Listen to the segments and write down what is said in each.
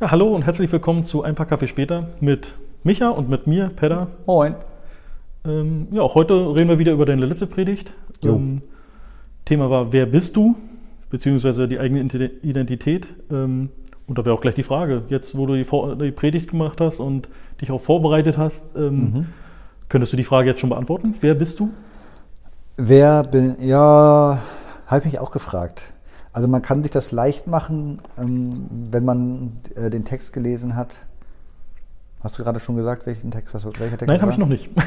Ja, hallo und herzlich willkommen zu Ein paar Kaffee später mit Micha und mit mir, Pedda. Moin. Ähm, ja, auch heute reden wir wieder über deine letzte Predigt. Ähm, Thema war, wer bist du? Beziehungsweise die eigene Ide- Identität. Ähm, und da wäre auch gleich die Frage, jetzt wo du die, Vor die Predigt gemacht hast und dich auch vorbereitet hast, ähm, könntest du die Frage jetzt schon beantworten? Wer bist du? Wer bin, ja, habe ich mich auch gefragt. Also man kann sich das leicht machen, ähm, wenn man äh, den Text gelesen hat. Hast du gerade schon gesagt, welchen Text hast du, welcher Text Nein, habe ich noch nicht.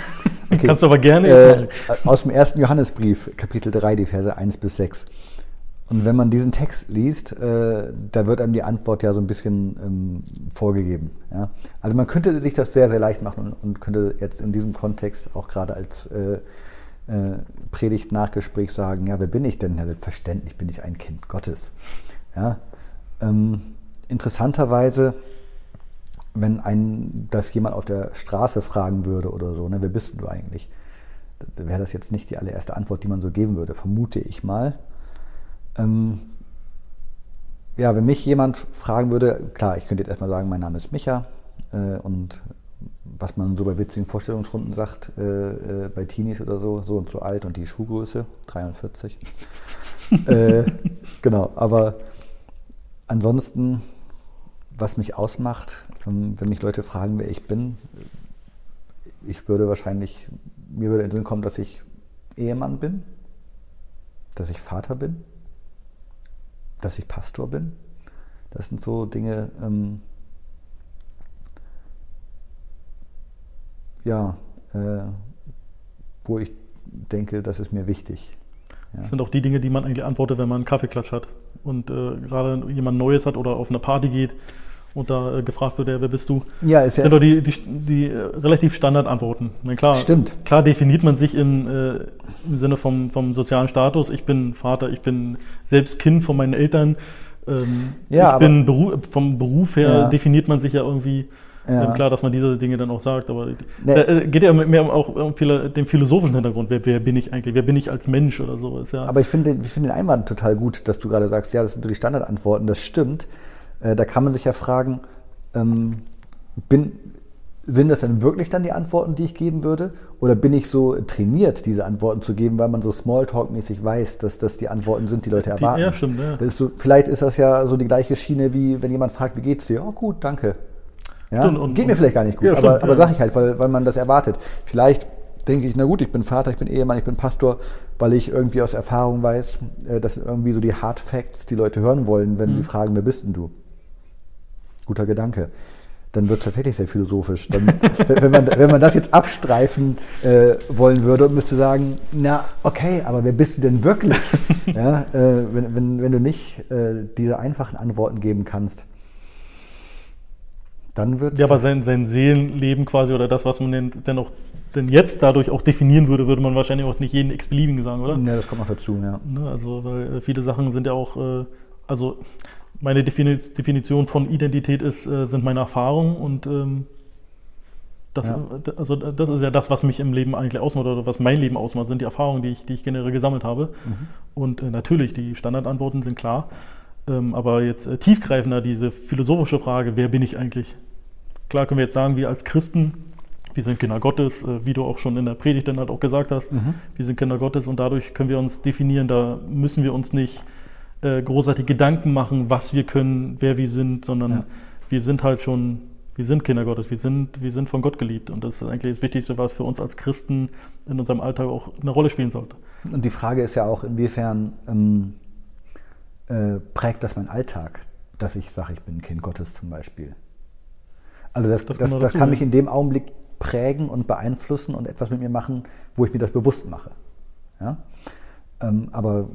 Okay. Kannst du aber gerne Äh, aus dem ersten Johannesbrief, Kapitel 3, die Verse 1 bis 6. Und wenn man diesen Text liest, äh, da wird einem die Antwort ja so ein bisschen ähm, vorgegeben. Ja? Also man könnte sich das sehr, sehr leicht machen und, und könnte jetzt in diesem Kontext auch gerade als äh, äh, Predigt-Nachgespräch sagen, ja, wer bin ich denn? Ja, selbstverständlich bin ich ein Kind Gottes. Ja? Ähm, interessanterweise, wenn ein, das jemand auf der Straße fragen würde oder so, ne, wer bist du eigentlich? Wäre das jetzt nicht die allererste Antwort, die man so geben würde, vermute ich mal. Ähm, ja, wenn mich jemand fragen würde, klar, ich könnte jetzt erstmal sagen, mein Name ist Micha äh, und was man so bei witzigen Vorstellungsrunden sagt, äh, äh, bei Teenies oder so, so und so alt und die Schuhgröße, 43. äh, genau, aber ansonsten, was mich ausmacht, ähm, wenn mich Leute fragen, wer ich bin, ich würde wahrscheinlich, mir würde in den Sinn kommen, dass ich Ehemann bin, dass ich Vater bin, dass ich Pastor bin. Das sind so Dinge, ähm, ja, äh, wo ich denke, das ist mir wichtig. Ja. Das sind auch die Dinge, die man eigentlich antwortet, wenn man einen Kaffeeklatsch hat und äh, gerade jemand Neues hat oder auf eine Party geht und da äh, gefragt wird, ja, wer bist du? Ja, ist ja, sind doch die, die, die äh, relativ Standardantworten. Na klar, Stimmt. Klar definiert man sich in, äh, im Sinne vom, vom sozialen Status. Ich bin Vater, ich bin selbst Kind von meinen Eltern. Ähm, Ja, ich aber- bin Beru vom Beruf her Ja. definiert man sich ja irgendwie. Ja. Klar, dass man diese Dinge dann auch sagt, aber Ne. äh, geht ja mehr auch um den philosophischen Hintergrund. Wer, wer bin ich eigentlich? Wer bin ich als Mensch oder so? Ist ja, Aber ich finde den, ich finde den Einwand total gut, dass du gerade sagst, ja, das sind so die Standardantworten, das stimmt. Äh, da kann man sich ja fragen, ähm, bin, sind das denn wirklich dann die Antworten, die ich geben würde? Oder bin ich so trainiert, diese Antworten zu geben, weil man so Smalltalk-mäßig weiß, dass das die Antworten sind, die Leute Die- erwarten? ja, stimmt, ja. Ist so, vielleicht ist das ja so die gleiche Schiene, wie wenn jemand fragt, wie geht's dir? Oh, gut, danke. Ja, Stimmt, und- geht mir und- vielleicht gar nicht gut, Ja, aber, aber sage ich halt, weil, weil man das erwartet. Vielleicht denke ich, na gut, ich bin Vater, ich bin Ehemann, ich bin Pastor, weil ich irgendwie aus Erfahrung weiß, äh, das sind irgendwie so die Hard Facts, die Leute hören wollen, wenn Mhm. sie fragen, wer bist denn du? Guter Gedanke. Dann wird es tatsächlich sehr philosophisch. Dann, wenn, wenn, man, wenn man das jetzt abstreifen äh, wollen würde und müsste sagen, na okay, aber wer bist du denn wirklich? ja, äh, wenn, wenn, wenn du nicht äh, diese einfachen Antworten geben kannst, dann wird Ja, aber sein, sein Seelenleben quasi oder das, was man denn, denn auch denn jetzt dadurch auch definieren würde, würde man wahrscheinlich auch nicht jeden x-beliebigen sagen, oder? Ja, das kommt noch dazu, ja. Ne, also, weil äh, viele Sachen sind ja auch, äh, also meine Defini- Definition von Identität ist, äh, sind meine Erfahrungen und ähm, das, Ja. also das ist ja das, was mich im Leben eigentlich ausmacht oder was mein Leben ausmacht, sind die Erfahrungen, die ich, die ich generell gesammelt habe. Und äh, natürlich, die Standardantworten sind klar. Ähm, aber jetzt äh, tiefgreifender diese philosophische Frage, wer bin ich eigentlich? Klar können wir jetzt sagen, wir als Christen, wir sind Kinder Gottes, äh, wie du auch schon in der Predigt dann halt auch gesagt hast, wir sind Kinder Gottes und dadurch können wir uns definieren, da müssen wir uns nicht äh, großartig Gedanken machen, was wir können, wer wir sind, sondern Ja. wir sind halt schon, wir sind Kinder Gottes, wir sind, wir sind von Gott geliebt und das ist eigentlich das Wichtigste, was für uns als Christen in unserem Alltag auch eine Rolle spielen sollte. Und die Frage ist ja auch, inwiefern ähm, äh, prägt das meinen Alltag, dass ich sage, ich bin ein Kind Gottes zum Beispiel. Also das, Das das, das, dazu, kann mich in dem Augenblick prägen und beeinflussen und etwas mit mir machen, wo ich mir das bewusst mache. Ja? Ähm, aber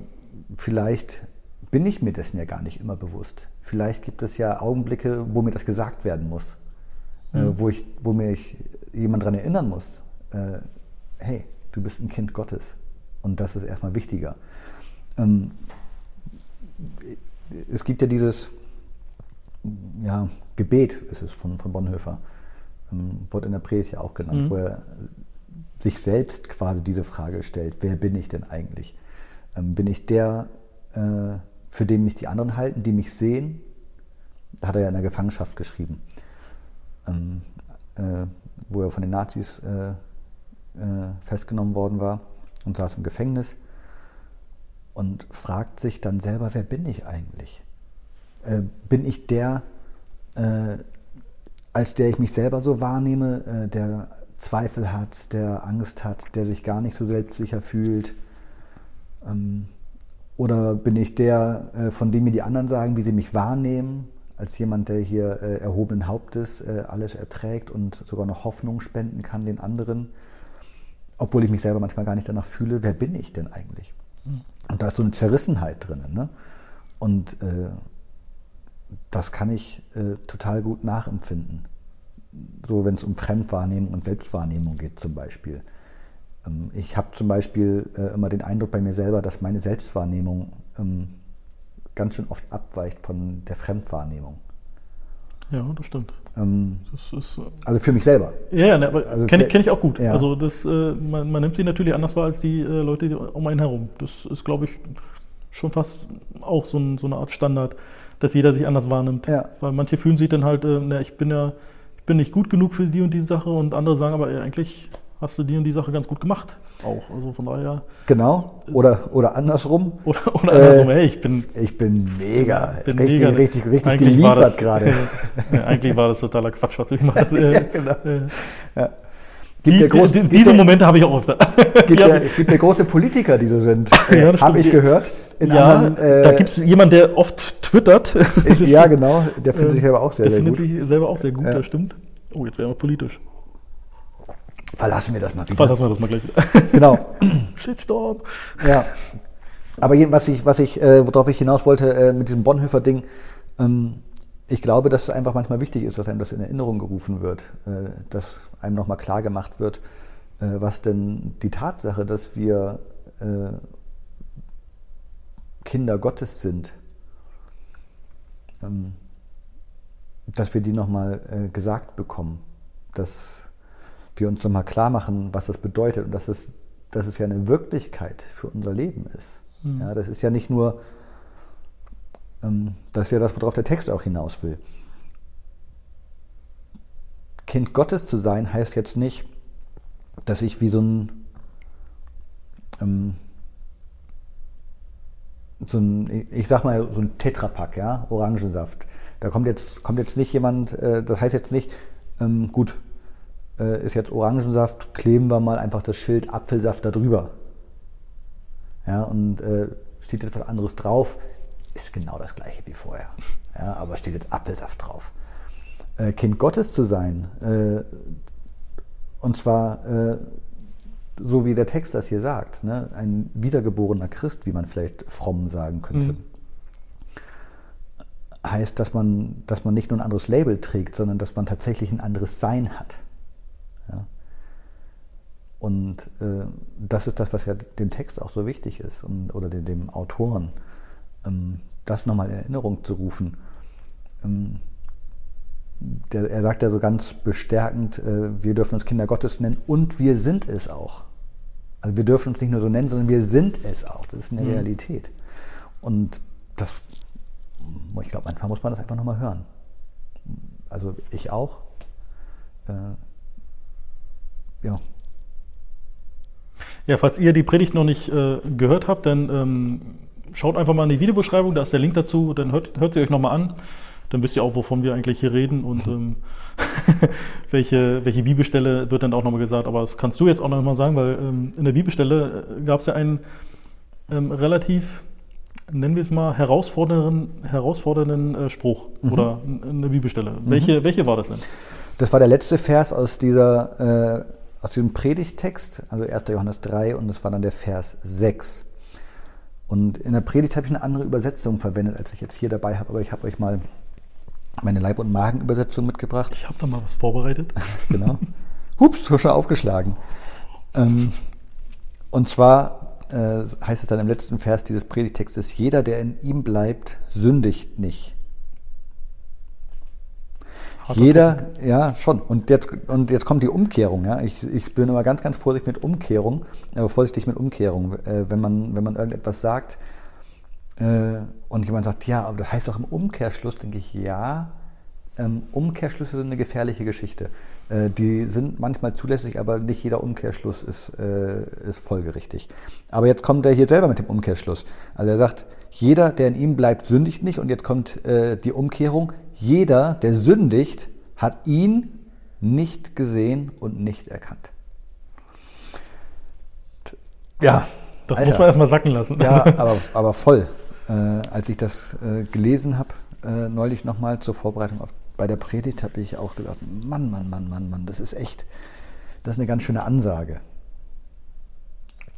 vielleicht bin ich mir dessen ja gar nicht immer bewusst. Vielleicht gibt es ja Augenblicke, wo mir das gesagt werden muss, äh, wo, ich, wo mich jemand daran erinnern muss, äh, hey, du bist ein Kind Gottes und das ist erstmal wichtiger. Ähm, es gibt ja dieses ja, Gebet, ist es von, von Bonhoeffer, ähm, wurde in der Predigt ja auch genannt, Mhm. wo er sich selbst quasi diese Frage stellt, wer bin ich denn eigentlich? Ähm, bin ich der, äh, für den mich die anderen halten, die mich sehen? hat er ja in der Gefangenschaft geschrieben, ähm, äh, wo er von den Nazis äh, äh, festgenommen worden war und saß im Gefängnis und fragt sich dann selber, wer bin ich eigentlich? Äh, bin ich der, äh, als der ich mich selber so wahrnehme, äh, der Zweifel hat, der Angst hat, der sich gar nicht so selbstsicher fühlt? Ähm, oder bin ich der, äh, von dem mir die anderen sagen, wie sie mich wahrnehmen, als jemand, der hier äh, erhobenen Hauptes äh, alles erträgt und sogar noch Hoffnung spenden kann den anderen, obwohl ich mich selber manchmal gar nicht danach fühle, wer bin ich denn eigentlich? Und da ist so eine Zerrissenheit drin. Ne? Und äh, das kann ich äh, total gut nachempfinden. So, wenn es um Fremdwahrnehmung und Selbstwahrnehmung geht zum Beispiel. Ähm, ich habe zum Beispiel äh, immer den Eindruck bei mir selber, dass meine Selbstwahrnehmung ähm, ganz schön oft abweicht von der Fremdwahrnehmung. Ja, das stimmt. Ähm, das ist, äh, also für mich selber. Ja, ja ne, aber also kenne kenn ich auch gut. Ja. Also das, äh, man, man, nimmt sie natürlich anders wahr als die äh, Leute um einen herum. Das ist, glaube ich, schon fast auch so, ein, so, eine Art Standard, dass jeder sich anders wahrnimmt. Ja. Weil manche fühlen sich dann halt, äh, na, ich bin ja, ich bin nicht gut genug für die und diese Sache und andere sagen aber, eigentlich hast du die und die Sache ganz gut gemacht. Auch. Also von daher. Genau. Oder, oder andersrum. Oder, oder andersrum, äh, hey, ich bin. Ich bin mega. Bin richtig, mega, richtig, richtig geliefert gerade. ja, eigentlich war das totaler Quatsch, was du gemacht hast. ja, genau. Äh, ja. Gibt die, große, die, diese Momente habe ich auch öfter. Gibt ja, gibt ja große Politiker, die so sind. Äh, ja, habe ich gehört. ja, anderen, äh, da gibt es jemanden, der oft twittert. ja, genau. Der findet sich selber auch sehr, sehr gut. Der findet sich selber auch sehr gut, das stimmt. Oh, jetzt wären wir politisch. Verlassen wir das mal wieder. Verlassen wir das mal gleich wieder. Genau. Shitstorm. Ja. Aber was ich, was ich, äh, worauf ich hinaus wollte äh, mit diesem Bonhoeffer-Ding, ähm, ich glaube, dass es einfach manchmal wichtig ist, dass einem das in Erinnerung gerufen wird, äh, dass einem nochmal klar gemacht wird, äh, was denn die Tatsache, dass wir äh, Kinder Gottes sind, ähm, dass wir die nochmal äh, gesagt bekommen, dass wir uns nochmal klar machen, was das bedeutet und dass es, dass es ja eine Wirklichkeit für unser Leben ist. Mhm. Ja, das ist ja nicht nur, ähm, das ist ja das, worauf der Text auch hinaus will. Kind Gottes zu sein heißt jetzt nicht, dass ich wie so ein, ähm, so ein, ich sag mal, so ein Tetrapack, ja, Orangensaft. Da kommt jetzt, kommt jetzt nicht jemand, äh, das heißt jetzt nicht, ähm, gut, äh, ist jetzt Orangensaft, kleben wir mal einfach das Schild Apfelsaft darüber. Ja, und äh, steht etwas anderes drauf, ist genau das gleiche wie vorher. Ja, aber steht jetzt Apfelsaft drauf. Äh, kind Gottes zu sein, äh, und zwar äh, so wie der Text das hier sagt, ne? ein wiedergeborener Christ, wie man vielleicht fromm sagen könnte. Mhm. Heißt, dass man, dass man nicht nur ein anderes Label trägt, sondern dass man tatsächlich ein anderes Sein hat. Und äh, das ist das, was ja dem Text auch so wichtig ist und, oder dem, dem Autoren, ähm, das nochmal in Erinnerung zu rufen. Ähm, der, er sagt ja so ganz bestärkend, äh, wir dürfen uns Kinder Gottes nennen und wir sind es auch. Also wir dürfen uns nicht nur so nennen, sondern wir sind es auch. Das ist eine mhm. Realität. Und das, ich glaube, manchmal muss man das einfach nochmal hören. Also ich auch. Äh, ja. Ja, falls ihr die Predigt noch nicht äh, gehört habt, dann ähm, schaut einfach mal in die Videobeschreibung, da ist der Link dazu, dann hört, hört sie euch nochmal an. Dann wisst ihr auch, wovon wir eigentlich hier reden und ähm, welche, welche Bibelstelle wird dann auch nochmal gesagt. Aber das kannst du jetzt auch nochmal sagen, weil ähm, in der Bibelstelle äh, gab es ja einen ähm, relativ, nennen wir es mal, herausfordernden, herausfordernden äh, Spruch mhm. oder eine Bibelstelle. Mhm. Welche, welche war das denn? Das war der letzte Vers aus dieser äh, aus diesem Predigtext, also 1. Johannes 3, und das war dann der Vers 6. Und in der Predigt habe ich eine andere Übersetzung verwendet, als ich jetzt hier dabei habe, aber ich habe euch mal meine Leib- und Magenübersetzung mitgebracht. Ich habe da mal was vorbereitet. genau. Hups, schon aufgeschlagen. Ähm, und zwar äh, heißt es dann im letzten Vers dieses Predigtextes, jeder, der in ihm bleibt, sündigt nicht. Jeder, ja, schon. Und jetzt, und jetzt kommt die Umkehrung. Ja. Ich, ich bin immer ganz, ganz vorsichtig mit Umkehrung, äh, vorsichtig mit Umkehrung. Äh, wenn, man, wenn man irgendetwas sagt, Äh, und jemand sagt, ja, aber das heißt doch im Umkehrschluss, denke ich, ja, ähm, Umkehrschlüsse sind eine gefährliche Geschichte. Äh, die sind manchmal zulässig, aber nicht jeder Umkehrschluss ist, äh, ist folgerichtig. Aber jetzt kommt er hier selber mit dem Umkehrschluss. Also er sagt, jeder, der in ihm bleibt, sündigt nicht. Und jetzt kommt äh, die Umkehrung. Jeder, der sündigt, hat ihn nicht gesehen und nicht erkannt. Ja. Das Alter. muss man erstmal sacken lassen. Ja, aber, aber voll. Äh, als ich das äh, gelesen habe, äh, neulich nochmal zur Vorbereitung auf, bei der Predigt, habe ich auch gedacht, Mann, Mann, Mann, Mann, Mann, das ist echt, das ist eine ganz schöne Ansage.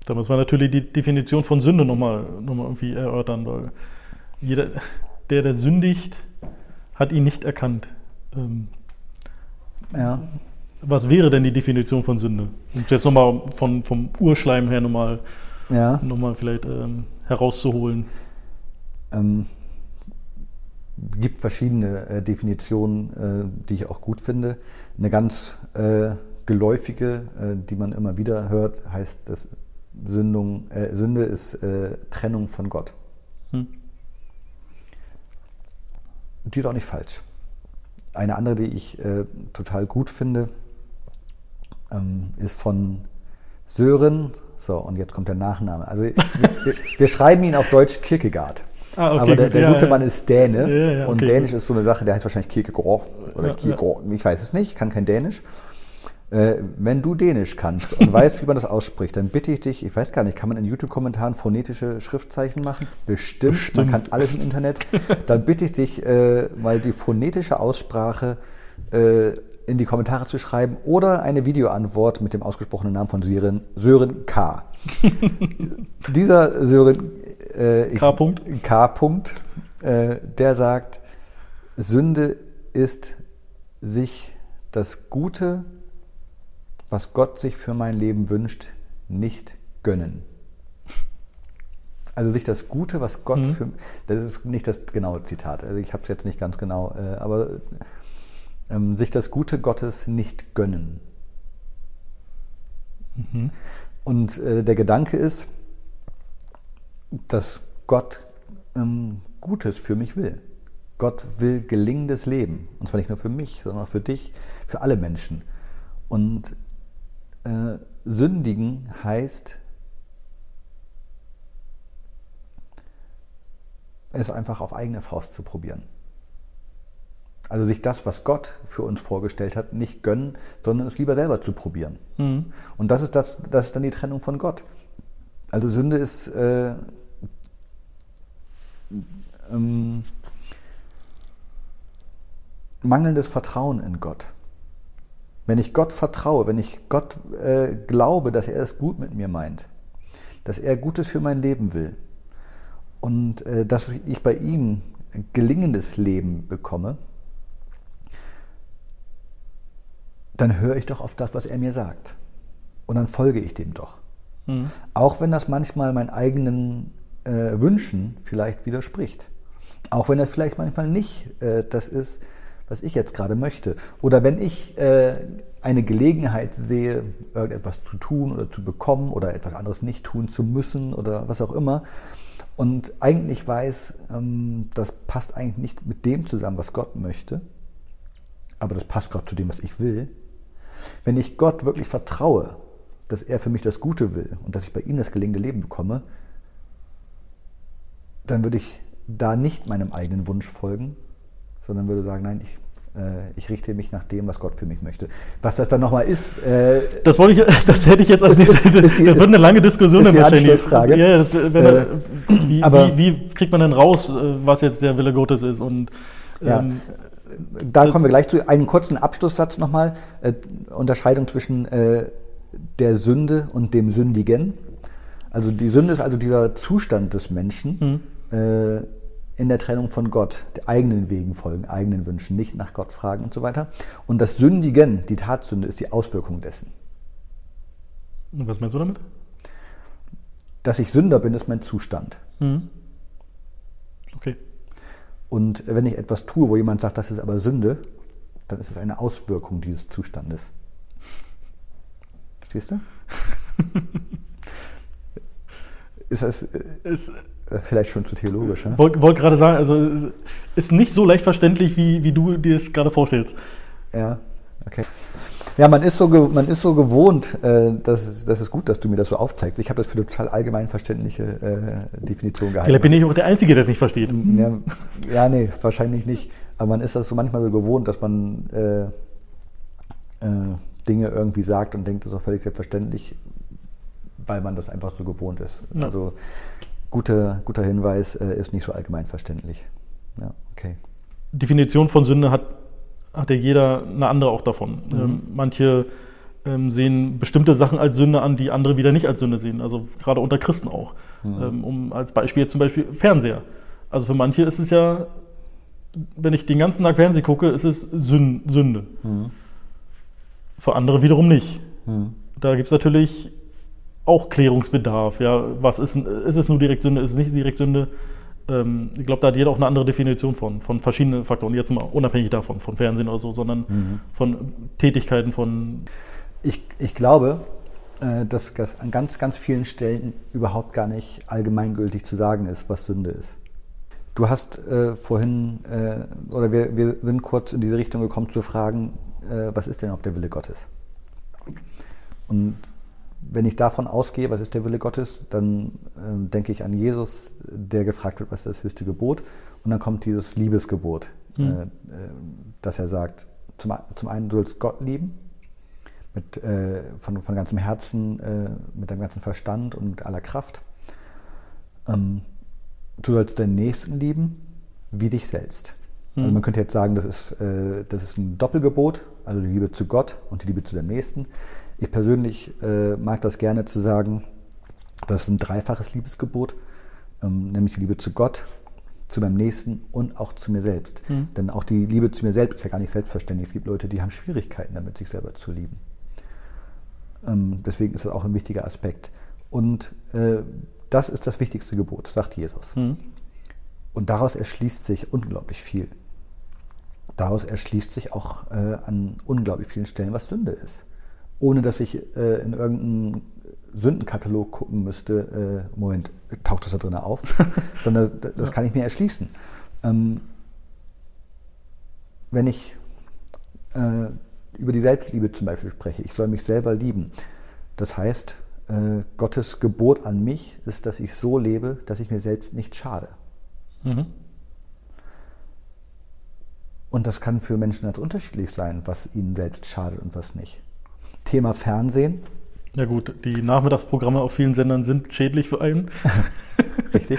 Da muss man natürlich die Definition von Sünde nochmal noch mal irgendwie erörtern, weil jeder, der, der sündigt, hat ihn nicht erkannt. Ähm, ja. Was wäre denn die Definition von Sünde? Um es jetzt nochmal von, vom Urschleim her nochmal ja. noch vielleicht ähm, herauszuholen. Ähm, gibt verschiedene äh, Definitionen, äh, die ich auch gut finde. Eine ganz äh, geläufige, äh, die man immer wieder hört, heißt, dass Sündung, äh, Sünde ist äh, Trennung von Gott. Hm. Die ist auch nicht falsch. Eine andere, die ich total gut finde, ähm, ist von Sören. So, und jetzt kommt der Nachname. Also wir, wir, wir schreiben ihn auf Deutsch Kierkegaard. Ah, okay, Aber der, der ja, gute ja. Mann ist Däne ja, und okay, Dänisch gut. ist so eine Sache, der heißt wahrscheinlich Kierkegaard oder Kierkegaard, ich weiß es nicht, ich kann kein Dänisch. Äh, wenn du Dänisch kannst und weißt, wie man das ausspricht, dann bitte ich dich, ich weiß gar nicht, kann man in YouTube-Kommentaren phonetische Schriftzeichen machen? Bestimmt, Bestimmt, man kann alles im Internet. Dann bitte ich dich, äh, mal die phonetische Aussprache äh, in die Kommentare zu schreiben oder eine Videoantwort mit dem ausgesprochenen Namen von Sören, Sören K. Dieser Sören äh, K. -Punkt. K. -Punkt, äh, der sagt, Sünde ist sich das Gute, was Gott sich für mein Leben wünscht, nicht gönnen. Also sich das Gute, was Gott mhm. für das ist nicht das genaue Zitat, also ich habe es jetzt nicht ganz genau, äh, aber ähm, sich das Gute Gottes nicht gönnen. Mhm. Und äh, der Gedanke ist, dass Gott ähm, Gutes für mich will. Gott will gelingendes Leben. Und zwar nicht nur für mich, sondern auch für dich, für alle Menschen. Und äh, sündigen heißt, es einfach auf eigene Faust zu probieren. Also sich das, was Gott für uns vorgestellt hat, nicht gönnen, sondern es lieber selber zu probieren. Mhm. Und das ist, das, das ist dann die Trennung von Gott. Also Sünde ist äh, ähm, mangelndes Vertrauen in Gott. Wenn ich Gott vertraue, wenn ich Gott äh, glaube, dass er es gut mit mir meint, dass er Gutes für mein Leben will und äh, dass ich bei ihm gelingendes Leben bekomme, dann höre ich doch auf das, was er mir sagt. Und dann folge ich dem doch. Mhm. Auch wenn das manchmal meinen eigenen äh, Wünschen vielleicht widerspricht. Auch wenn das vielleicht manchmal nicht äh, das ist, was ich jetzt gerade möchte. Oder wenn ich äh, eine Gelegenheit sehe, irgendetwas zu tun oder zu bekommen oder etwas anderes nicht tun zu müssen oder was auch immer. Und eigentlich weiß, ähm, das passt eigentlich nicht mit dem zusammen, was Gott möchte. Aber das passt gerade zu dem, was ich will. Wenn ich Gott wirklich vertraue, dass er für mich das Gute will und dass ich bei ihm das gelingende Leben bekomme, dann würde ich da nicht meinem eigenen Wunsch folgen, sondern würde sagen, nein, ich, äh, ich richte mich nach dem, was Gott für mich möchte. Was das dann nochmal ist. Äh, das wollte ich, das hätte ich jetzt als nächstes. Das, wird eine lange Diskussion ist die Anschlussfrage. Ja, das, wenn äh, wie, aber, wie, wie, kriegt man denn raus, äh, was jetzt der Wille Gottes ist? Und ja. Ähm, da kommen wir gleich zu. Einen kurzen Abschlusssatz nochmal. Äh, Unterscheidung zwischen äh, der Sünde und dem Sündigen. Also die Sünde ist also dieser Zustand des Menschen, mhm in der Trennung von Gott, der eigenen Wegen folgen, eigenen Wünschen, nicht nach Gott fragen und so weiter. Und das Sündigen, die Tatsünde, ist die Auswirkung dessen. Und was meinst du damit? Dass ich Sünder bin, ist mein Zustand. Mhm. Okay. Und wenn ich etwas tue, wo jemand sagt, das ist aber Sünde, dann ist es eine Auswirkung dieses Zustandes. Verstehst du? ist das. Äh, ist, äh, vielleicht schon zu theologisch. Ne? Wollte wollt gerade sagen, also ist nicht so leicht verständlich, wie, wie du dir es gerade vorstellst. Ja, okay. Ja, man ist so, man ist so gewohnt, äh, das, das ist gut, dass du mir das so aufzeigst. Ich habe das für eine total allgemein verständliche äh, Definition gehalten. Vielleicht bin ich auch der Einzige, der es nicht versteht. Ja, ja, nee, wahrscheinlich nicht. Aber man ist das so manchmal so gewohnt, dass man äh, äh, Dinge irgendwie sagt und denkt, das ist auch völlig selbstverständlich, weil man das einfach so gewohnt ist. Ja. Also guter, guter Hinweis äh, ist nicht so allgemein verständlich. Ja, okay. Definition von Sünde hat hat ja jeder eine andere auch davon. Mhm. Ähm, manche ähm, sehen bestimmte Sachen als Sünde an, die andere wieder nicht als Sünde sehen. Also gerade unter Christen auch. Mhm. Ähm, um als Beispiel zum Beispiel Fernseher. Also für manche ist es ja, wenn ich den ganzen Tag Fernsehen gucke, ist es Sünde. Mhm. Für andere wiederum nicht. Mhm. Da gibt es natürlich auch Klärungsbedarf. Ja, was ist, ist es nur direkt Sünde, ist es nicht direkt Sünde? ähm, ich glaube, da hat jeder auch eine andere Definition von, von verschiedenen Faktoren. Jetzt mal unabhängig davon, von Fernsehen oder so, sondern mhm. von Tätigkeiten, von. Ich, ich glaube, äh, dass das an ganz, ganz vielen Stellen überhaupt gar nicht allgemeingültig zu sagen ist, was Sünde ist. Du hast äh, vorhin, äh, oder wir, wir sind kurz in diese Richtung gekommen zu fragen, äh, was ist denn auch der Wille Gottes? Und wenn ich davon ausgehe, was ist der Wille Gottes, dann äh, denke ich an Jesus, der gefragt wird, was ist das höchste Gebot. Und dann kommt dieses Liebesgebot, mhm. äh, dass er sagt, zum, zum, einen, du sollst Gott lieben, mit, äh, von, von ganzem Herzen, äh, mit deinem ganzen Verstand und mit aller Kraft. Ähm, du sollst deinen Nächsten lieben, wie dich selbst. Mhm. Also man könnte jetzt sagen, das ist, äh, das ist ein Doppelgebot, also die Liebe zu Gott und die Liebe zu dem Nächsten. Ich persönlich äh, mag das gerne zu sagen, das ist ein dreifaches Liebesgebot, ähm, nämlich die Liebe zu Gott, zu meinem Nächsten und auch zu mir selbst. Mhm. Denn auch die Liebe zu mir selbst ist ja gar nicht selbstverständlich. Es gibt Leute, die haben Schwierigkeiten damit, sich selber zu lieben. Ähm, deswegen ist das auch ein wichtiger Aspekt. Und äh, das ist das wichtigste Gebot, sagt Jesus. Mhm. Und daraus erschließt sich unglaublich viel. Daraus erschließt sich auch äh, an unglaublich vielen Stellen, was Sünde ist ohne dass ich äh, in irgendeinen Sündenkatalog gucken müsste, äh, Moment, taucht das da drin auf? Sondern das kann ich mir erschließen. Ähm, wenn ich äh, über die Selbstliebe zum Beispiel spreche, ich soll mich selber lieben. Das heißt, äh, Gottes Gebot an mich ist, dass ich so lebe, dass ich mir selbst nicht schade. Mhm. Und das kann für Menschen ganz unterschiedlich sein, was ihnen selbst schadet und was nicht. Thema Fernsehen. Ja gut, die Nachmittagsprogramme auf vielen Sendern sind schädlich für einen. Richtig.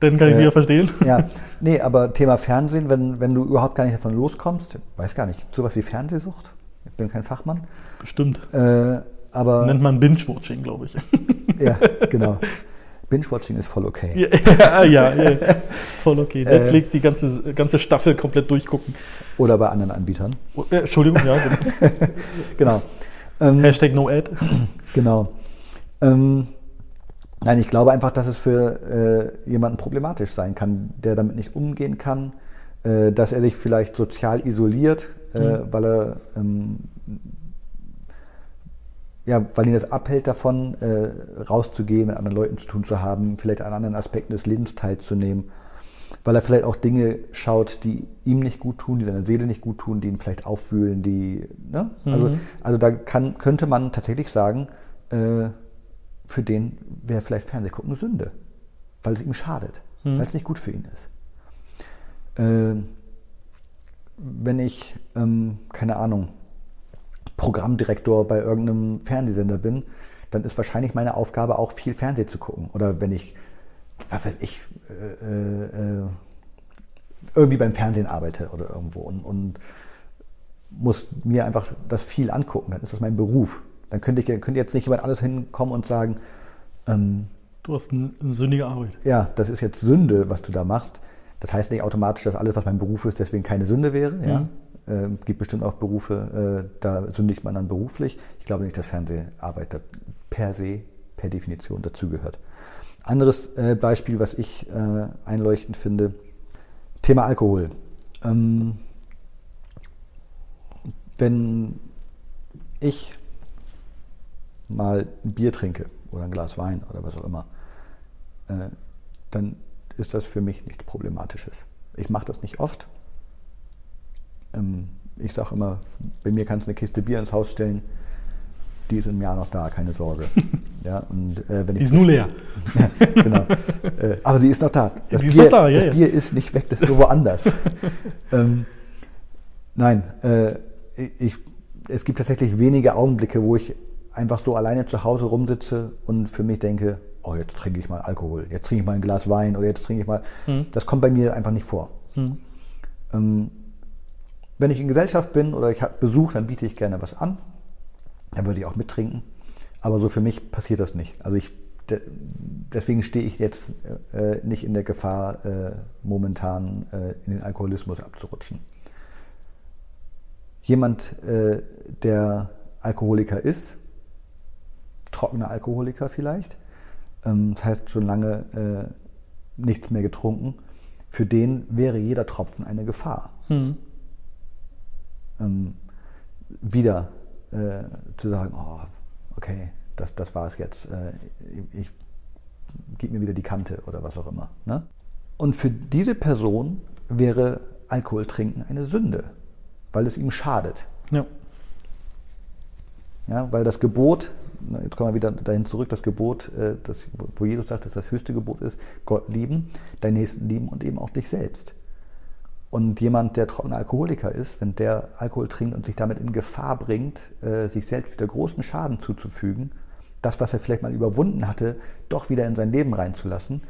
Dann kann ich äh, wieder verstehen. Ja, nee, aber Thema Fernsehen, wenn, wenn du überhaupt gar nicht davon loskommst, weiß gar nicht, sowas wie Fernsehsucht, ich bin kein Fachmann. Bestimmt. Äh, aber Nennt man Binge-Watching, glaube ich. ja, genau. Binge-Watching ist voll okay. Ja, ja, ja, voll okay. Äh. Netflix die ganze, ganze Staffel komplett durchgucken. Oder bei anderen Anbietern. Oh, äh, Entschuldigung, ja. Genau. Ähm, Hashtag NoAd. Genau. Ähm, nein, ich glaube einfach, dass es für äh, jemanden problematisch sein kann, der damit nicht umgehen kann, äh, dass er sich vielleicht sozial isoliert, äh, mhm. weil er ähm, ja, weil ihn das abhält davon, äh, rauszugehen, mit anderen Leuten zu tun zu haben, vielleicht an anderen Aspekten des Lebens teilzunehmen weil er vielleicht auch Dinge schaut, die ihm nicht gut tun, die seiner Seele nicht gut tun, die ihn vielleicht aufwühlen, die, ne? also, mhm. also da kann, könnte man tatsächlich sagen, äh, für den wäre vielleicht Fernsehgucken Sünde, weil es ihm schadet, mhm. weil es nicht gut für ihn ist. Äh, wenn ich, ähm, keine Ahnung, Programmdirektor bei irgendeinem Fernsehsender bin, dann ist wahrscheinlich meine Aufgabe auch viel Fernsehen zu gucken. Oder wenn ich was weiß ich, äh, äh, irgendwie beim Fernsehen arbeite oder irgendwo und, und, muss mir einfach das viel angucken, dann ist das mein Beruf. Dann könnte, ich, könnte jetzt nicht jemand alles hinkommen und sagen, ähm, du hast eine, eine sündige Arbeit. Ja, das ist jetzt Sünde, was du da machst. Das heißt nicht automatisch, dass alles, was mein Beruf ist, deswegen keine Sünde wäre. Mhm. Ja? Äh, gibt bestimmt auch Berufe, äh, da sündigt man dann beruflich. Ich glaube nicht, dass Fernseharbeit per se, per Definition dazugehört. Anderes äh, Beispiel, was ich äh, einleuchtend finde, Thema Alkohol. Ähm, wenn ich mal ein Bier trinke oder ein Glas Wein oder was auch immer, äh, dann ist das für mich nichts Problematisches. Ich mache das nicht oft. Ähm, ich sage immer, bei mir kannst du eine Kiste Bier ins Haus stellen, die ist im Jahr noch da, keine Sorge. Ja, und, äh, wenn die ist nur leer. genau. äh, aber sie ist noch da. Das, die Bier, ist, da, ja, das ja. Bier ist nicht weg, das ist nur woanders. ähm, nein, äh, ich, es gibt tatsächlich wenige Augenblicke, wo ich einfach so alleine zu Hause rumsitze und für mich denke, oh, jetzt trinke ich mal Alkohol, jetzt trinke ich mal ein Glas Wein oder jetzt trinke ich mal. Hm. Das kommt bei mir einfach nicht vor. Hm. Ähm, wenn ich in Gesellschaft bin oder ich habe Besuch, dann biete ich gerne was an. Dann würde ich auch mittrinken. Aber so für mich passiert das nicht. Also ich, de, deswegen stehe ich jetzt äh, nicht in der Gefahr, äh, momentan äh, in den Alkoholismus abzurutschen. Jemand, äh, der Alkoholiker ist, trockener Alkoholiker vielleicht, ähm, das heißt schon lange äh, nichts mehr getrunken, für den wäre jeder Tropfen eine Gefahr. Hm. Ähm, wieder äh, zu sagen, oh, okay, das, das war es jetzt, äh, ich gebe mir wieder die Kante oder was auch immer. Ne? Und für diese Person wäre Alkohol trinken eine Sünde, weil es ihm schadet. Ja. Ja, weil das Gebot, jetzt kommen wir wieder dahin zurück, das Gebot, äh, das, wo Jesus sagt, dass das höchste Gebot ist, Gott lieben, deinen Nächsten lieben und eben auch dich selbst. Und jemand, der trockener Alkoholiker ist, wenn der Alkohol trinkt und sich damit in Gefahr bringt, äh, sich selbst wieder großen Schaden zuzufügen, das, was er vielleicht mal überwunden hatte, doch wieder in sein Leben reinzulassen,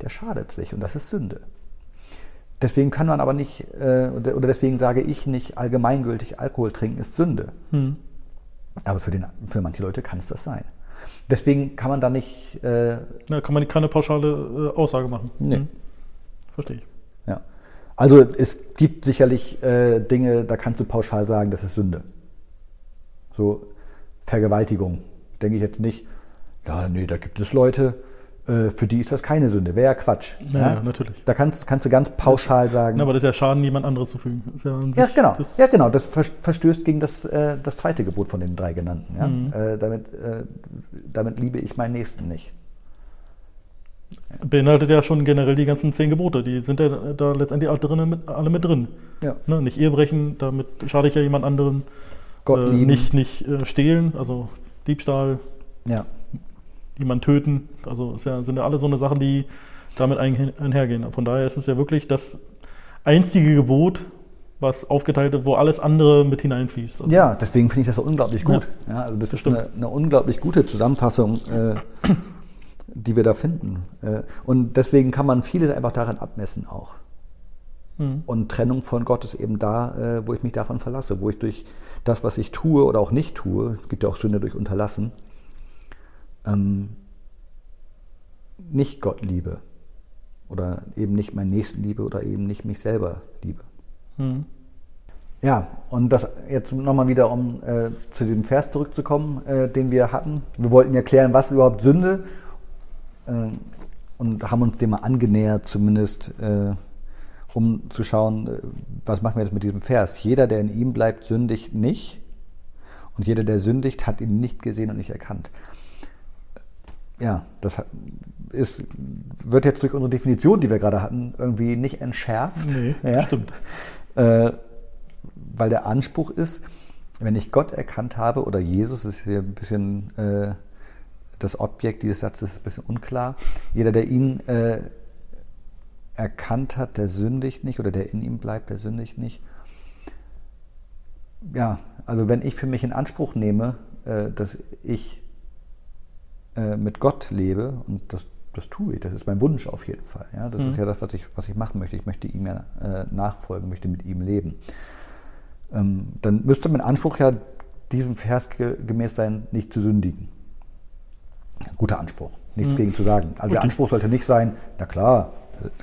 der schadet sich und das ist Sünde. Deswegen kann man aber nicht, äh, oder deswegen sage ich nicht allgemeingültig, Alkohol trinken ist Sünde. Hm. Aber für, den, für manche Leute kann es das sein. Deswegen kann man da nicht. Äh, da kann man keine pauschale äh, Aussage machen. Nee. Hm. Verstehe ich. Also es gibt sicherlich äh, Dinge, da kannst du pauschal sagen, das ist Sünde. So Vergewaltigung. Denke ich jetzt nicht, ja, nee, da gibt es Leute, äh, für die ist das keine Sünde. Wäre ja Quatsch. Ja, ja, natürlich. Da kannst, kannst du ganz pauschal sagen. Ja, aber das ist ja Schaden, niemand anderes zu fügen. Ja, ja, genau. Das ja, genau. Das verstößt gegen das, äh, das zweite Gebot von den drei genannten. Ja? Mhm. Äh, damit, äh, damit liebe ich meinen Nächsten nicht. Beinhaltet ja schon generell die ganzen zehn Gebote. Die sind ja da letztendlich alle, drin, mit, alle mit drin. Ja. Ne? Nicht Ehebrechen, damit schade ich ja jemand anderen. Gott äh, lieben. Nicht, nicht äh, stehlen, also Diebstahl. Ja jemanden töten. Also es sind ja alle so eine Sachen, die damit einhergehen. Von daher ist es ja wirklich das einzige Gebot, was aufgeteilt wird, wo alles andere mit hineinfließt. Also ja, deswegen finde ich das so unglaublich gut. Ja, ja also das, das ist eine, eine, unglaublich gute Zusammenfassung, äh, die wir da finden. Äh, und deswegen kann man vieles einfach daran abmessen auch. Mhm. Und Trennung von Gott ist eben da, äh, wo ich mich davon verlasse, wo ich durch das, was ich tue oder auch nicht tue, es gibt ja auch Sünde durch Unterlassen, ähm, nicht Gott liebe oder eben nicht meinen Nächsten liebe oder eben nicht mich selber liebe. Hm. Ja, und das jetzt nochmal wieder, um äh, zu diesem Vers zurückzukommen, äh, den wir hatten. Wir wollten ja klären, was ist überhaupt Sünde und haben uns dem mal angenähert, zumindest äh, um zu schauen, äh, was machen wir jetzt mit diesem Vers. Jeder, der in ihm bleibt, sündigt nicht und jeder, der sündigt, hat ihn nicht gesehen und nicht erkannt ja, das ist, wird jetzt durch unsere Definition, die wir gerade hatten, irgendwie nicht entschärft. Nee, ja? stimmt. Äh, weil der Anspruch ist, wenn ich Gott erkannt habe, oder Jesus, ist hier ein bisschen äh, das Objekt dieses Satzes ist ein bisschen unklar. Jeder, der ihn äh, erkannt hat, der sündigt nicht, oder der in ihm bleibt, der sündigt nicht. Ja, also wenn ich für mich in Anspruch nehme, äh, dass ich äh, mit Gott lebe, und das, das tue ich, das ist mein Wunsch auf jeden Fall. Ja? Das mhm. ist ja das, was ich, was ich machen möchte. Ich möchte ihm ja äh, nachfolgen, möchte mit ihm leben. Ähm, dann müsste mein Anspruch ja diesem Vers gemäß sein, nicht zu sündigen. Guter Anspruch, nichts mhm. gegen zu sagen. Also Gut. der Anspruch sollte nicht sein, na klar,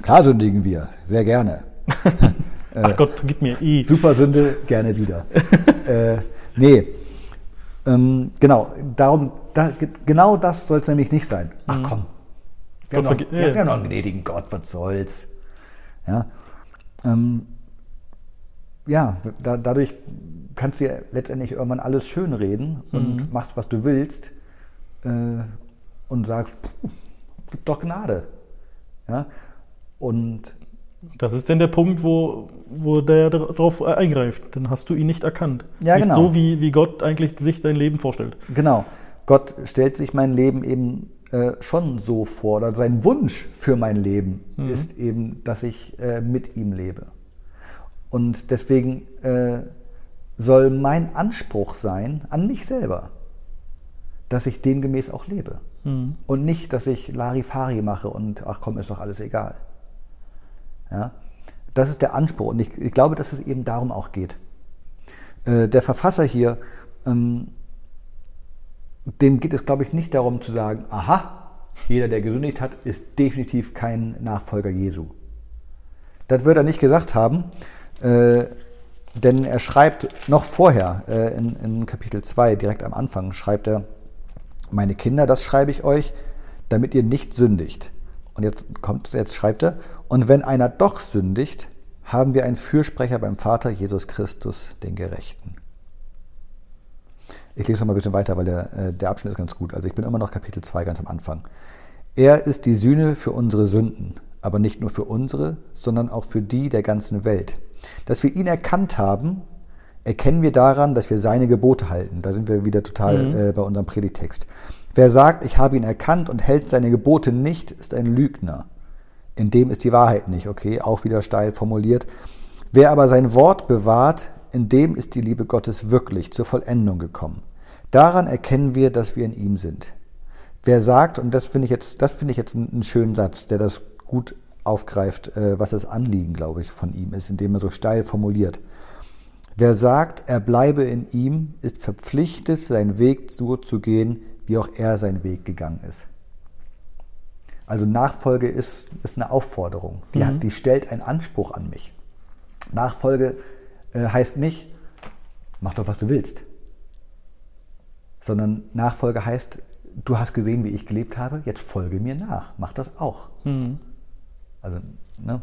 klar sündigen wir, sehr gerne. Ach Gott, vergib mir eh. Super Sünde, gerne wieder. äh, nee, ähm, genau, darum, da, genau das soll es nämlich nicht sein. Ach mhm. komm, wir, Gott, haben noch, wir haben noch einen gnädigen Gott, was soll's. Ja, ähm, ja da, dadurch kannst du ja letztendlich irgendwann alles schönreden und mhm. machst, was du willst äh, und sagst, pff, gibt doch Gnade. Ja? Und das ist dann der Punkt, wo, wo der darauf eingreift. Dann hast du ihn nicht erkannt. Ja, nicht genau. so, wie, wie Gott eigentlich sich dein Leben vorstellt. Genau. Gott stellt sich mein Leben eben äh, schon so vor, oder sein Wunsch für mein Leben Mhm. ist eben, dass ich äh, mit ihm lebe. Und deswegen äh, soll mein Anspruch sein an mich selber, dass ich demgemäß auch lebe. Mhm. Und nicht, dass ich Larifari mache und ach komm, ist doch alles egal. Ja? Das ist der Anspruch. Und ich, ich glaube, dass es eben darum auch geht. Äh, der Verfasser hier, ähm, dem geht es, glaube ich, nicht darum zu sagen, aha, jeder, der gesündigt hat, ist definitiv kein Nachfolger Jesu. Das wird er nicht gesagt haben, äh, denn er schreibt noch vorher, äh, in, in Kapitel 2, direkt am Anfang, schreibt er, meine Kinder, das schreibe ich euch, damit ihr nicht sündigt. Und jetzt kommt, jetzt schreibt er, und wenn einer doch sündigt, haben wir einen Fürsprecher beim Vater Jesus Christus, den Gerechten. Ich lese noch mal ein bisschen weiter, weil der, äh, der Abschnitt ist ganz gut. Also ich bin immer noch Kapitel 2 ganz am Anfang. Er ist die Sühne für unsere Sünden, aber nicht nur für unsere, sondern auch für die der ganzen Welt. Dass wir ihn erkannt haben, erkennen wir daran, dass wir seine Gebote halten. Da sind wir wieder total äh, bei unserem Predigtext. Wer sagt, ich habe ihn erkannt und hält seine Gebote nicht, ist ein Lügner. In dem ist die Wahrheit nicht, okay, auch wieder steil formuliert. Wer aber sein Wort bewahrt, in dem ist die Liebe Gottes wirklich zur Vollendung gekommen. Daran erkennen wir, dass wir in ihm sind. Wer sagt, und das finde ich jetzt, das finde ich jetzt einen schönen Satz, der das gut aufgreift, äh, was das Anliegen, glaube ich, von ihm ist, indem er so steil formuliert. Wer sagt, er bleibe in ihm, ist verpflichtet, seinen Weg so zu gehen, wie auch er seinen Weg gegangen ist. Also Nachfolge ist, ist eine Aufforderung, die, hat, die stellt einen Anspruch an mich. Nachfolge äh, heißt nicht, mach doch, was du willst, sondern Nachfolge heißt, du hast gesehen, wie ich gelebt habe, jetzt folge mir nach, mach das auch. Mhm. Also, ne?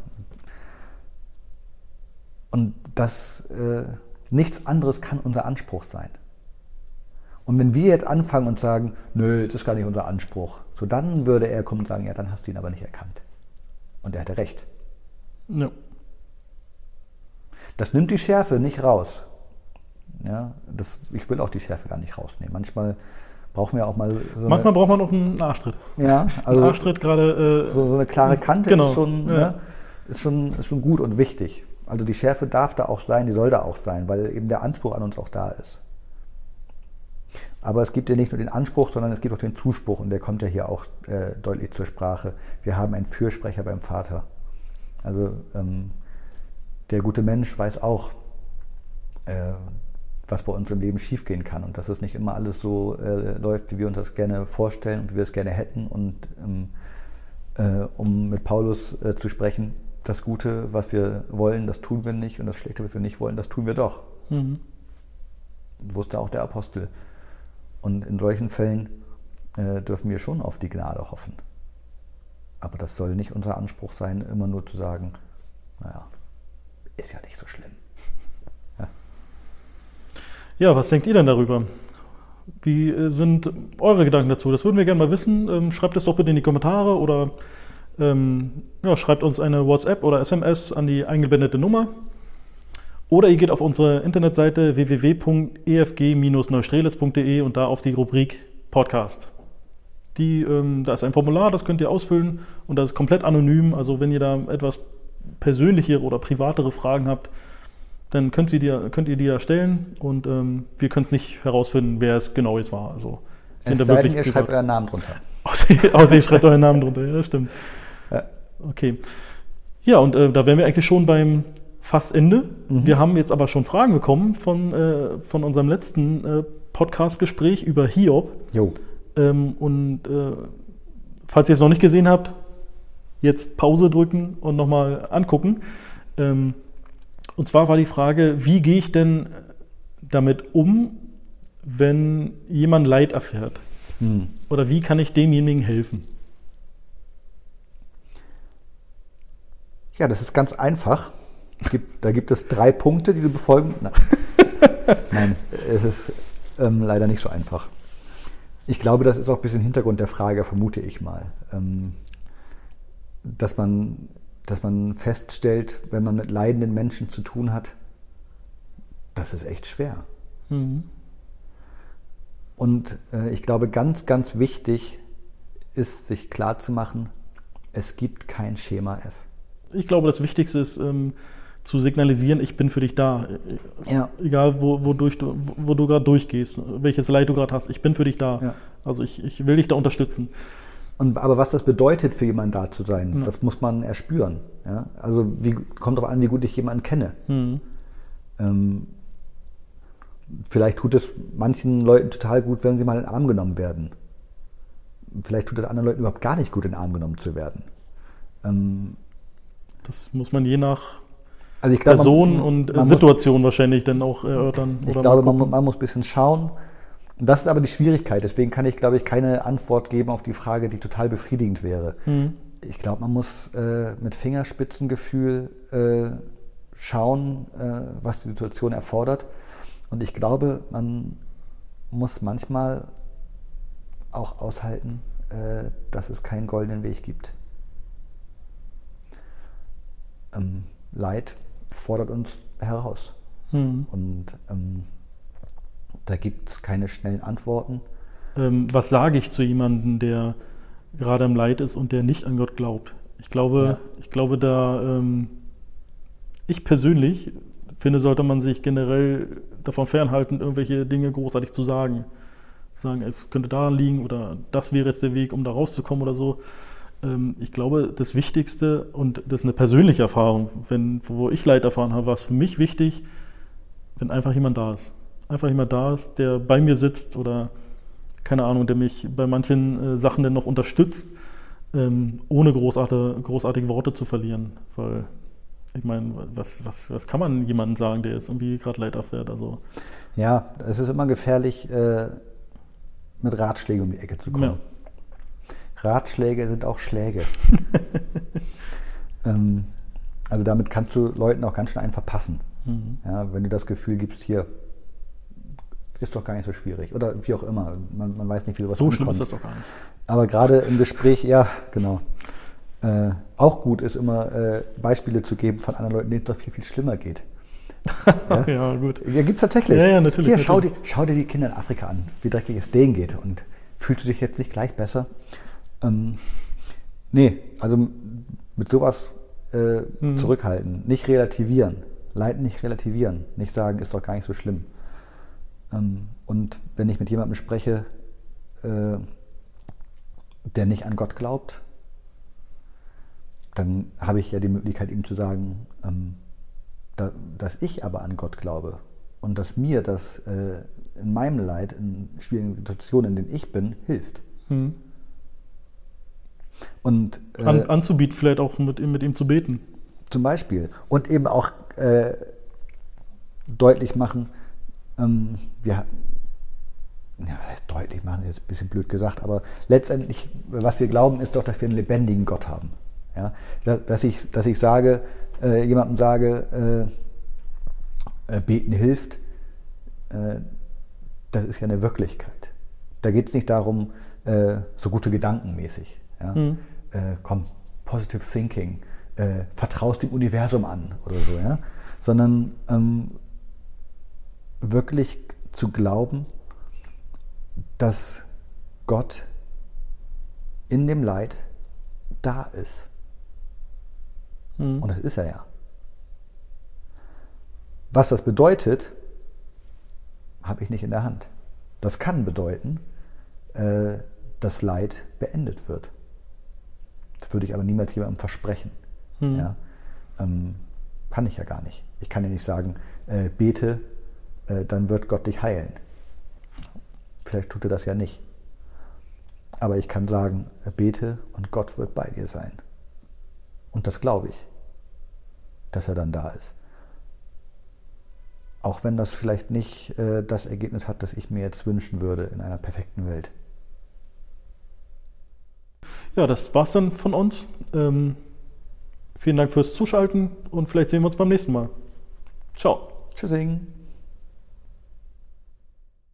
Und das, äh, nichts anderes kann unser Anspruch sein. Und wenn wir jetzt anfangen und sagen, nö, das ist gar nicht unser Anspruch, so dann würde er kommen und sagen, ja, dann hast du ihn aber nicht erkannt. Und er hatte recht. Ja. Das nimmt die Schärfe nicht raus. Ja, das, ich will auch die Schärfe gar nicht rausnehmen. Manchmal brauchen wir auch mal so Manchmal braucht man noch einen Arschtritt. ja, also Arschtritt gerade. Äh, so, so eine klare Kante Genau, ist, schon, ja. ne, ist, schon, ist schon gut und wichtig. Also die Schärfe darf da auch sein, die soll da auch sein, weil eben der Anspruch an uns auch da ist. Aber es gibt ja nicht nur den Anspruch, sondern es gibt auch den Zuspruch und der kommt ja hier auch äh, deutlich zur Sprache. Wir haben einen Fürsprecher beim Vater. Also ähm, der gute Mensch weiß auch, äh, was bei uns im Leben schiefgehen kann und dass es nicht immer alles so äh, läuft, wie wir uns das gerne vorstellen und wie wir es gerne hätten. Und ähm, äh, um mit Paulus äh, zu sprechen, das Gute, was wir wollen, das tun wir nicht und das Schlechte, was wir nicht wollen, das tun wir doch. mhm. Wusste auch der Apostel. Und in solchen Fällen äh, dürfen wir schon auf die Gnade hoffen. Aber das soll nicht unser Anspruch sein, immer nur zu sagen, naja, ist ja nicht so schlimm. Ja, was denkt ihr denn darüber? Wie äh, sind eure Gedanken dazu? Das würden wir gerne mal wissen. Ähm, schreibt es doch bitte in die Kommentare oder ähm, ja, schreibt uns eine WhatsApp oder SMS an die eingeblendete Nummer. Oder ihr geht auf unsere Internetseite www.efg-neustrelitz.de und da auf die Rubrik Podcast. Die, ähm, da ist ein Formular, das könnt ihr ausfüllen und das ist komplett anonym. Also wenn ihr da etwas persönlichere oder privatere Fragen habt, dann könnt ihr die, könnt ihr die da stellen und ähm, wir können es nicht herausfinden, wer es genau jetzt war. Also Es sei denn, ihr schreibt euren Namen drunter. Außer, außer ihr schreibt euren Namen drunter, ja, das stimmt. Okay. Ja, und äh, da wären wir eigentlich schon beim fast Ende. Wir haben jetzt aber schon Fragen bekommen von, äh, von unserem letzten äh, Podcast-Gespräch über Hiob. Jo. Ähm, und äh, falls ihr es noch nicht gesehen habt, jetzt Pause drücken und nochmal angucken. Ähm, und zwar war die Frage, wie gehe ich denn damit um, wenn jemand Leid erfährt? Hm. Oder wie kann ich demjenigen helfen? Ja, das ist ganz einfach. Da gibt es drei Punkte, die du befolgen. Na. Nein, es ist ähm, leider nicht so einfach. Ich glaube, das ist auch ein bisschen Hintergrund der Frage, vermute ich mal. Ähm, dass man, dass man feststellt, wenn man mit leidenden Menschen zu tun hat, das ist echt schwer. Mhm. Und äh, ich glaube, ganz, ganz wichtig ist, sich klarzumachen, es gibt kein Schema F. Ich glaube, das Wichtigste ist, ähm, zu signalisieren, ich bin für dich da. Ja. Egal, wo, wodurch du, wo du gerade durchgehst, welches Leid du gerade hast, ich bin für dich da. Ja. Also ich, ich will dich da unterstützen. Und, aber was das bedeutet, für jemanden da zu sein, ja. das muss man erspüren. Ja? Also wie, kommt darauf an, wie gut ich jemanden kenne. Mhm. Ähm, vielleicht tut es manchen Leuten total gut, wenn sie mal in den Arm genommen werden. Vielleicht tut es anderen Leuten überhaupt gar nicht gut, in den Arm genommen zu werden. Ähm, das muss man je nach also glaub, Person man, und man Situation muss, wahrscheinlich dann auch erörtern. Ich glaube, man, man, muss ein bisschen schauen. Das ist aber die Schwierigkeit. Deswegen kann ich, glaube ich, keine Antwort geben auf die Frage, die total befriedigend wäre. Mhm. Ich glaube, man muss äh, mit Fingerspitzengefühl äh, schauen, äh, was die Situation erfordert. Und ich glaube, man muss manchmal auch aushalten, äh, dass es keinen goldenen Weg gibt. Ähm, Leid fordert uns heraus. Mhm. Und ähm, da gibt es keine schnellen Antworten. Ähm, was sage ich zu jemandem, der gerade im Leid ist und der nicht an Gott glaubt? Ich glaube, ja. ich glaube, da ähm, ich persönlich finde, sollte man sich generell davon fernhalten, irgendwelche Dinge großartig zu sagen. Sagen, es könnte daran liegen oder das wäre jetzt der Weg, um da rauszukommen oder so. Ähm, ich glaube, das Wichtigste, und das ist eine persönliche Erfahrung, wenn, wo ich Leid erfahren habe, war es für mich wichtig, wenn einfach jemand da ist. Einfach jemand da ist, der bei mir sitzt oder, keine Ahnung, der mich bei manchen äh, Sachen dann noch unterstützt, ähm, ohne großartige, großartige Worte zu verlieren. Weil, ich meine, was, was, was kann man jemandem sagen, der jetzt irgendwie gerade Leid erfährt? Also, ja, es ist immer gefährlich, äh, mit Ratschlägen um die Ecke zu kommen. Ja. Ratschläge sind auch Schläge. ähm, also damit kannst du Leuten auch ganz schnell einen verpassen. Mhm. Ja, wenn du das Gefühl gibst, hier ist doch gar nicht so schwierig. Oder wie auch immer. Man, man weiß nicht, wie sowas So schlimm ist das doch gar nicht. Aber gerade im Gespräch, ja, genau. Äh, auch gut ist immer äh, Beispiele zu geben von anderen Leuten, denen es doch viel, viel schlimmer geht. ja? ja, gut. Ja, gibt es tatsächlich. Ja, ja, natürlich. Hier, natürlich. Schau, dir, schau dir die Kinder in Afrika an, wie dreckig es denen geht. Und fühlst du dich jetzt nicht gleich besser? Ähm, nee, also mit sowas äh, mhm. zurückhalten, nicht relativieren, Leiden nicht relativieren, nicht sagen, ist doch gar nicht so schlimm. Ähm, und wenn ich mit jemandem spreche, äh, der nicht an Gott glaubt, dann habe ich ja die Möglichkeit, ihm zu sagen, ähm, da, dass ich aber an Gott glaube und dass mir das äh, in meinem Leid, in schwierigen Situationen, in denen ich bin, hilft. Mhm. Und, äh, An, anzubieten, vielleicht auch mit, mit ihm zu beten. Zum Beispiel. Und eben auch äh, deutlich machen, ähm, wir, ja, deutlich machen, ist ein bisschen blöd gesagt, aber letztendlich, was wir glauben, ist doch, dass wir einen lebendigen Gott haben. Ja? Dass, ich, dass ich sage, äh, jemandem sage, äh, äh beten hilft, äh, das ist ja eine Wirklichkeit. Da geht es nicht darum, äh, so gute Gedanken mäßig. Ja? Mhm. Äh, komm, Positive Thinking, äh, vertraust dem Universum an oder so, ja? sondern ähm, wirklich zu glauben, dass Gott in dem Leid da ist. Mhm. Und das ist er ja. Was das bedeutet, habe ich nicht in der Hand. Das kann bedeuten, äh, dass Leid beendet wird. Das würde ich aber niemals jemandem versprechen. Hm. Ja? Ähm, kann ich ja gar nicht. Ich kann ja nicht sagen, äh, bete, äh, dann wird Gott dich heilen. Vielleicht tut er das ja nicht. Aber ich kann sagen, äh, bete und Gott wird bei dir sein. Und das glaube ich, dass er dann da ist. Auch wenn das vielleicht nicht äh, das Ergebnis hat, das ich mir jetzt wünschen würde in einer perfekten Welt. Ja, das war's dann von uns. Ähm, vielen Dank fürs Zuschalten und vielleicht sehen wir uns beim nächsten Mal. Ciao. Tschüssing.